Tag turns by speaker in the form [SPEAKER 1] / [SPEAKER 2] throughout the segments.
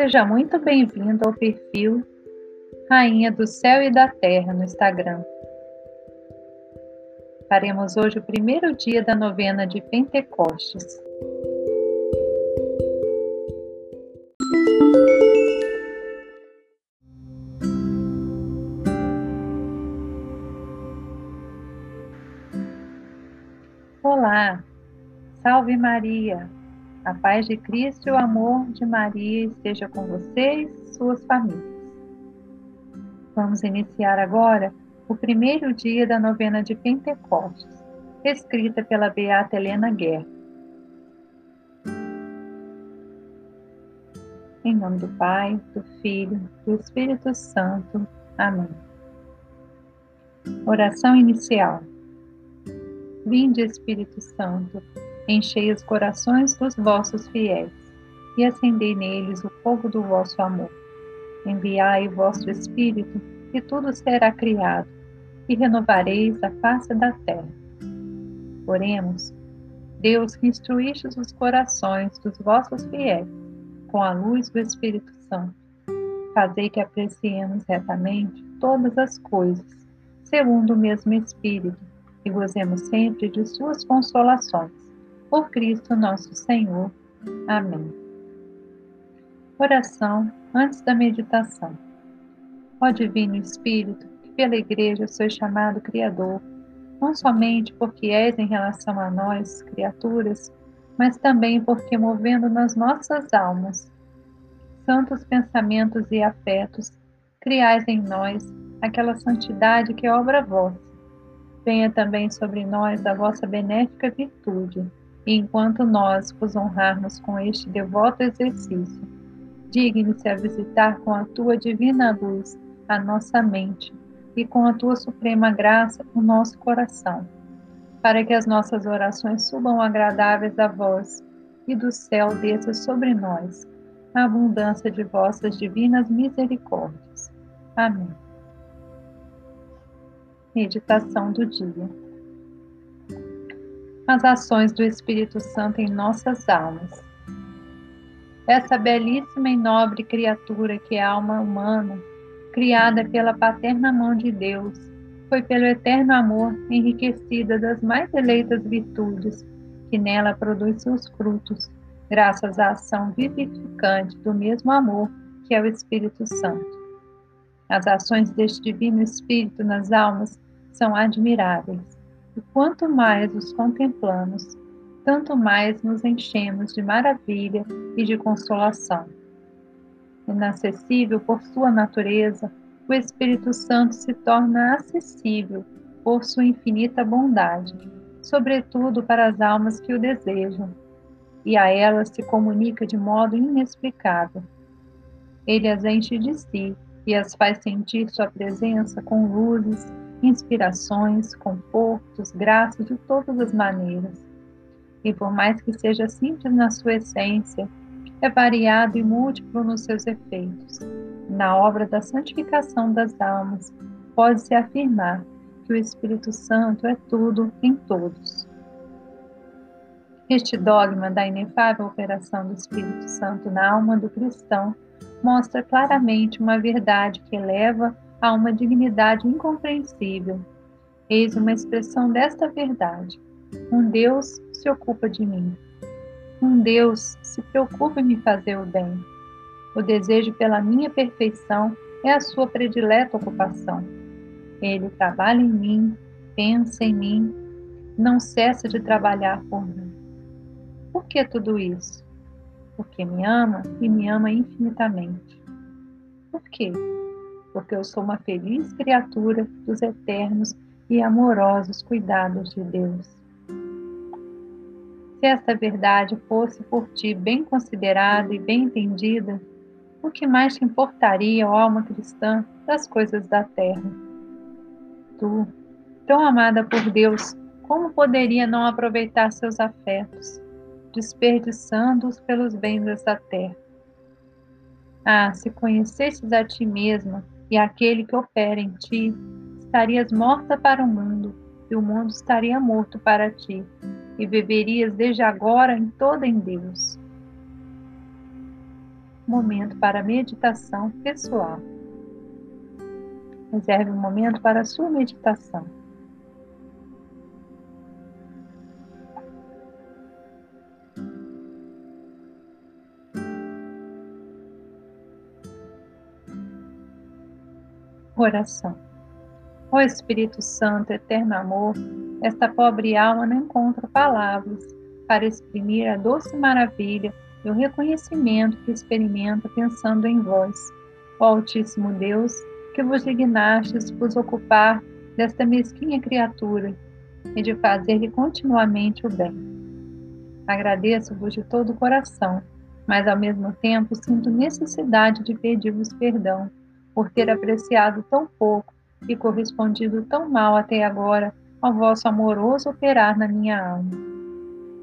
[SPEAKER 1] Seja muito bem-vindo ao perfil Rainha do Céu e da Terra no Instagram. Faremos hoje o primeiro dia da novena de Pentecostes. Olá, salve Maria! A paz de Cristo e o amor de Maria esteja com vocês suas famílias. Vamos iniciar agora o primeiro dia da novena de Pentecostes, escrita pela Beata Helena Guerra. Em nome do Pai, do Filho, do Espírito Santo. Amém. Oração inicial. Vinde, Espírito Santo enchei os corações dos vossos fiéis e acendei neles o fogo do vosso amor. Enviai vosso Espírito, e tudo será criado, e renovareis a face da terra. Oremos, Deus que instruístes os corações dos vossos fiéis com a luz do Espírito Santo, fazei que apreciemos retamente todas as coisas, segundo o mesmo Espírito, e gozemos sempre de suas consolações por Cristo nosso Senhor. Amém. Oração antes da meditação. Ó Divino Espírito, que pela Igreja sois chamado Criador, não somente porque és em relação a nós, criaturas, mas também porque movendo nas nossas almas santos pensamentos e afetos, criais em nós aquela santidade que é obra vossa. Venha também sobre nós a vossa benéfica virtude enquanto nós vos honrarmos com este devoto exercício, digne-se a visitar com a tua divina luz a nossa mente e com a tua suprema graça o nosso coração, para que as nossas orações subam agradáveis a vós e do céu desça sobre nós a abundância de vossas divinas misericórdias. Amém. Meditação do dia as ações do Espírito Santo em nossas almas. Essa belíssima e nobre criatura que é a alma humana, criada pela paterna mão de Deus, foi pelo eterno amor enriquecida das mais eleitas virtudes, que nela produz seus frutos, graças à ação vivificante do mesmo amor que é o Espírito Santo. As ações deste Divino Espírito nas almas são admiráveis e quanto mais os contemplamos, tanto mais nos enchemos de maravilha e de consolação. Inacessível por sua natureza, o Espírito Santo se torna acessível por sua infinita bondade, sobretudo para as almas que o desejam, e a elas se comunica de modo inexplicável. Ele as enche de si e as faz sentir sua presença com luzes inspirações, confortos, graças de todas as maneiras. E por mais que seja simples na sua essência, é variado e múltiplo nos seus efeitos. Na obra da santificação das almas, pode-se afirmar que o Espírito Santo é tudo em todos. Este dogma da inefável operação do Espírito Santo na alma do cristão mostra claramente uma verdade que eleva a uma dignidade incompreensível. Eis uma expressão desta verdade. Um Deus se ocupa de mim. Um Deus se preocupa em me fazer o bem. O desejo pela minha perfeição é a sua predileta ocupação. Ele trabalha em mim, pensa em mim, não cessa de trabalhar por mim. Por que tudo isso? Porque me ama e me ama infinitamente. Por quê? Porque eu sou uma feliz criatura dos eternos e amorosos cuidados de Deus. Se esta verdade fosse por ti bem considerada e bem entendida, o que mais te importaria, ó alma cristã, das coisas da terra? Tu, tão amada por Deus, como poderia não aproveitar seus afetos, desperdiçando-os pelos bens dessa terra? Ah, se conhecesses a ti mesma, e aquele que opera em ti, estarias morta para o mundo, e o mundo estaria morto para ti, e viverias desde agora em toda em Deus. momento para meditação pessoal. Reserve um momento para a sua meditação. Oração. Ó Espírito Santo, eterno amor, esta pobre alma não encontra palavras para exprimir a doce maravilha e o reconhecimento que experimenta pensando em vós. Ó Altíssimo Deus, que vos dignastes vos ocupar desta mesquinha criatura e de fazer-lhe continuamente o bem. Agradeço-vos de todo o coração, mas ao mesmo tempo sinto necessidade de pedir-vos perdão por ter apreciado tão pouco e correspondido tão mal até agora ao vosso amoroso operar na minha alma.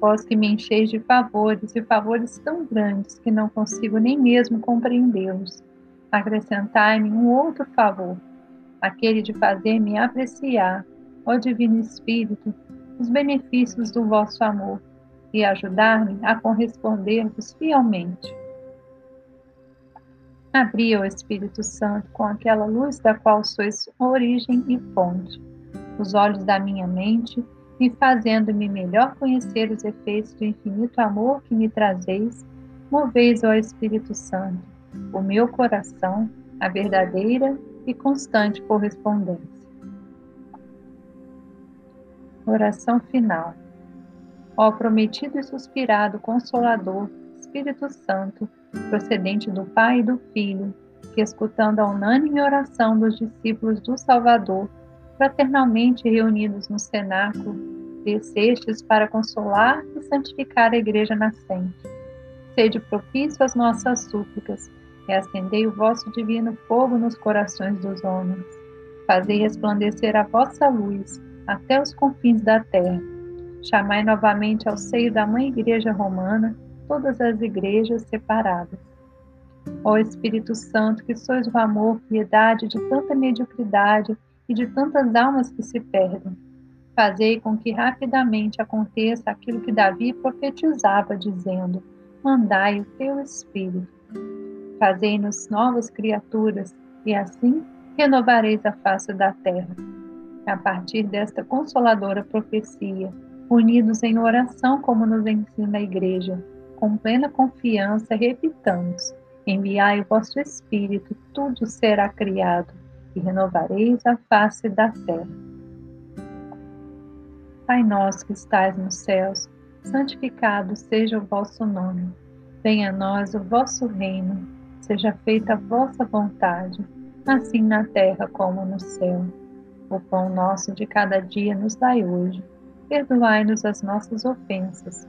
[SPEAKER 1] Vós que me encheis de favores e favores tão grandes que não consigo nem mesmo compreendê-los, acrescentai-me um outro favor, aquele de fazer-me apreciar, ó Divino Espírito, os benefícios do vosso amor e ajudar-me a corresponder-vos fielmente. Abri, o Espírito Santo, com aquela luz da qual sois origem e fonte, os olhos da minha mente, e fazendo-me melhor conhecer os efeitos do infinito amor que me trazeis, moveis, ó Espírito Santo, o meu coração a verdadeira e constante correspondência. Oração final. Ó prometido e suspirado Consolador, Espírito Santo, procedente do Pai e do Filho, que, escutando a unânime oração dos discípulos do Salvador, fraternalmente reunidos no cenáculo, descestes para consolar e santificar a Igreja nascente. Sede propício às nossas súplicas e acendei o vosso divino fogo nos corações dos homens. Fazei resplandecer a vossa luz até os confins da terra. Chamai novamente ao seio da Mãe Igreja Romana todas as igrejas separadas. Ó Espírito Santo, que sois o amor, piedade de tanta mediocridade e de tantas almas que se perdem, fazei com que rapidamente aconteça aquilo que Davi profetizava, dizendo: Mandai o teu Espírito. Fazei-nos novas criaturas, e assim renovareis a face da terra. A partir desta consoladora profecia, unidos em oração, como nos ensina a Igreja, com plena confiança, repitamos: Enviai o vosso Espírito, tudo será criado, e renovareis a face da terra. Pai nosso que estais nos céus, santificado seja o vosso nome. Venha a nós o vosso reino, seja feita a vossa vontade, assim na terra como no céu. O pão nosso de cada dia nos dai hoje. Perdoai-nos as nossas ofensas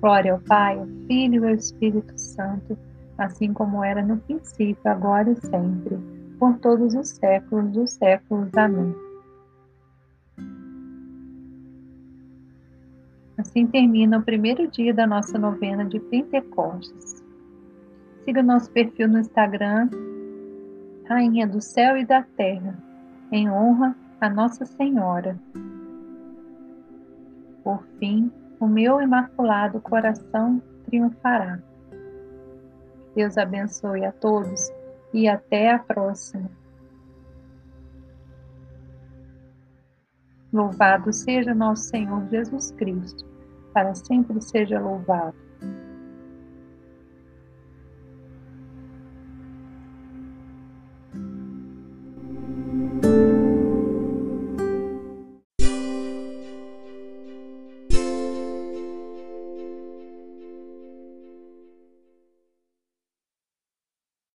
[SPEAKER 1] Glória ao Pai, ao Filho e ao Espírito Santo, assim como era no princípio, agora e sempre, por todos os séculos dos séculos. Amém. Assim termina o primeiro dia da nossa novena de Pentecostes. Siga nosso perfil no Instagram, Rainha do Céu e da Terra, em honra a Nossa Senhora. Por fim, o meu imaculado coração triunfará. Deus abençoe a todos e até a próxima. Louvado seja nosso Senhor Jesus Cristo, para sempre seja louvado.